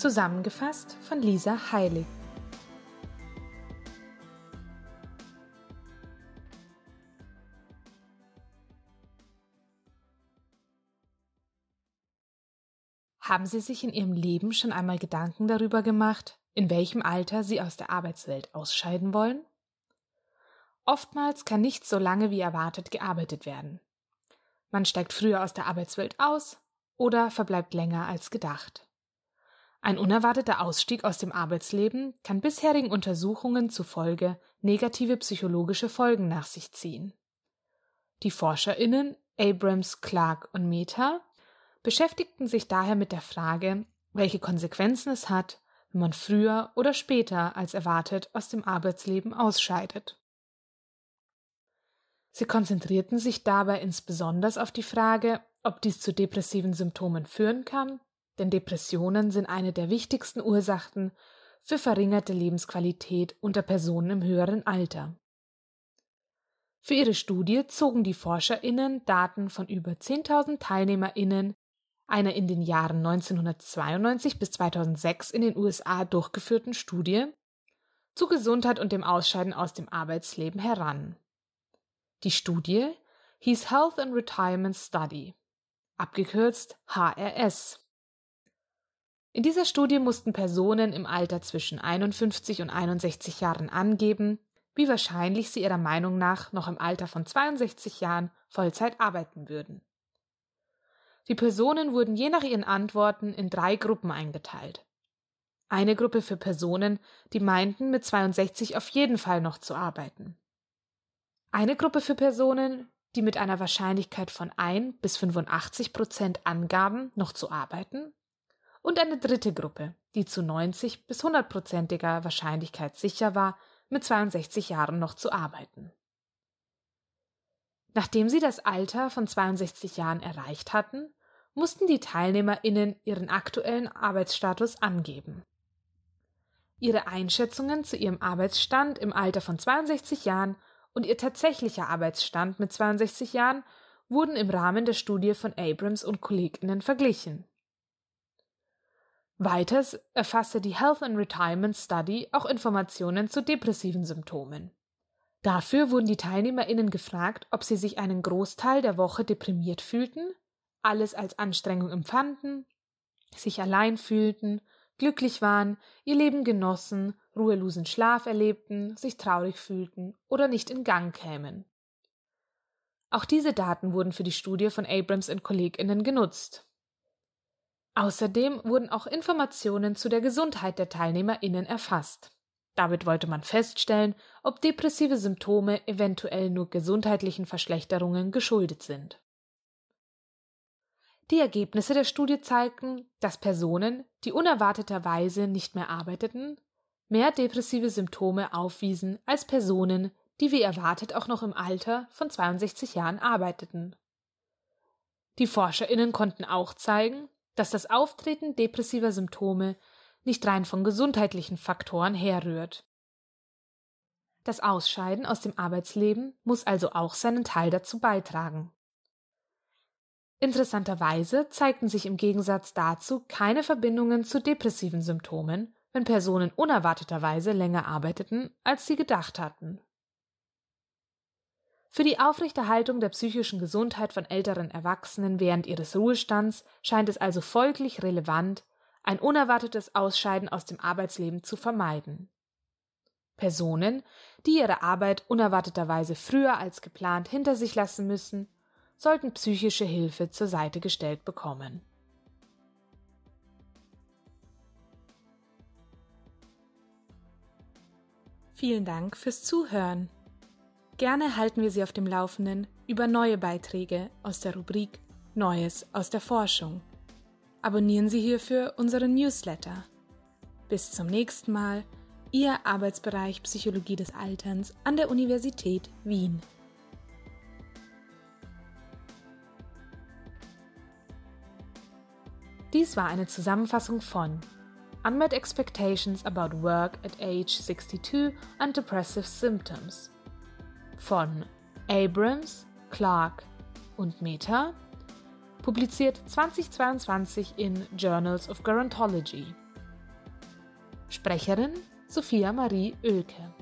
Zusammengefasst von Lisa Heilig. Haben Sie sich in Ihrem Leben schon einmal Gedanken darüber gemacht, in welchem Alter Sie aus der Arbeitswelt ausscheiden wollen? Oftmals kann nicht so lange wie erwartet gearbeitet werden. Man steigt früher aus der Arbeitswelt aus oder verbleibt länger als gedacht. Ein unerwarteter Ausstieg aus dem Arbeitsleben kann bisherigen Untersuchungen zufolge negative psychologische Folgen nach sich ziehen. Die Forscherinnen Abrams, Clark und Meta beschäftigten sich daher mit der Frage, welche Konsequenzen es hat, wenn man früher oder später als erwartet aus dem Arbeitsleben ausscheidet. Sie konzentrierten sich dabei insbesondere auf die Frage, ob dies zu depressiven Symptomen führen kann denn Depressionen sind eine der wichtigsten Ursachen für verringerte Lebensqualität unter Personen im höheren Alter. Für ihre Studie zogen die ForscherInnen Daten von über 10.000 TeilnehmerInnen einer in den Jahren 1992 bis 2006 in den USA durchgeführten Studie zu Gesundheit und dem Ausscheiden aus dem Arbeitsleben heran. Die Studie hieß Health and Retirement Study, abgekürzt HRS. In dieser Studie mussten Personen im Alter zwischen 51 und 61 Jahren angeben, wie wahrscheinlich sie ihrer Meinung nach noch im Alter von 62 Jahren Vollzeit arbeiten würden. Die Personen wurden je nach ihren Antworten in drei Gruppen eingeteilt. Eine Gruppe für Personen, die meinten, mit 62 auf jeden Fall noch zu arbeiten. Eine Gruppe für Personen, die mit einer Wahrscheinlichkeit von 1 bis 85 Prozent angaben, noch zu arbeiten und eine dritte Gruppe, die zu 90 bis 100-prozentiger Wahrscheinlichkeit sicher war, mit 62 Jahren noch zu arbeiten. Nachdem sie das Alter von 62 Jahren erreicht hatten, mussten die TeilnehmerInnen ihren aktuellen Arbeitsstatus angeben. Ihre Einschätzungen zu ihrem Arbeitsstand im Alter von 62 Jahren und ihr tatsächlicher Arbeitsstand mit 62 Jahren wurden im Rahmen der Studie von Abrams und KollegInnen verglichen. Weiters erfasste die Health and Retirement Study auch Informationen zu depressiven Symptomen. Dafür wurden die TeilnehmerInnen gefragt, ob sie sich einen Großteil der Woche deprimiert fühlten, alles als Anstrengung empfanden, sich allein fühlten, glücklich waren, ihr Leben genossen, ruhelosen Schlaf erlebten, sich traurig fühlten oder nicht in Gang kämen. Auch diese Daten wurden für die Studie von Abrams und KollegInnen genutzt. Außerdem wurden auch Informationen zu der Gesundheit der TeilnehmerInnen erfasst. Damit wollte man feststellen, ob depressive Symptome eventuell nur gesundheitlichen Verschlechterungen geschuldet sind. Die Ergebnisse der Studie zeigten, dass Personen, die unerwarteterweise nicht mehr arbeiteten, mehr depressive Symptome aufwiesen als Personen, die wie erwartet auch noch im Alter von 62 Jahren arbeiteten. Die Forscherinnen konnten auch zeigen, dass das Auftreten depressiver Symptome nicht rein von gesundheitlichen Faktoren herrührt. Das Ausscheiden aus dem Arbeitsleben muss also auch seinen Teil dazu beitragen. Interessanterweise zeigten sich im Gegensatz dazu keine Verbindungen zu depressiven Symptomen, wenn Personen unerwarteterweise länger arbeiteten, als sie gedacht hatten. Für die Aufrechterhaltung der psychischen Gesundheit von älteren Erwachsenen während ihres Ruhestands scheint es also folglich relevant, ein unerwartetes Ausscheiden aus dem Arbeitsleben zu vermeiden. Personen, die ihre Arbeit unerwarteterweise früher als geplant hinter sich lassen müssen, sollten psychische Hilfe zur Seite gestellt bekommen. Vielen Dank fürs Zuhören. Gerne halten wir Sie auf dem Laufenden über neue Beiträge aus der Rubrik Neues aus der Forschung. Abonnieren Sie hierfür unseren Newsletter. Bis zum nächsten Mal, Ihr Arbeitsbereich Psychologie des Alterns an der Universität Wien. Dies war eine Zusammenfassung von Unmet Expectations about Work at Age 62 and Depressive Symptoms von Abrams, Clark und Meta publiziert 2022 in Journals of Gerontology. Sprecherin Sophia Marie Oelke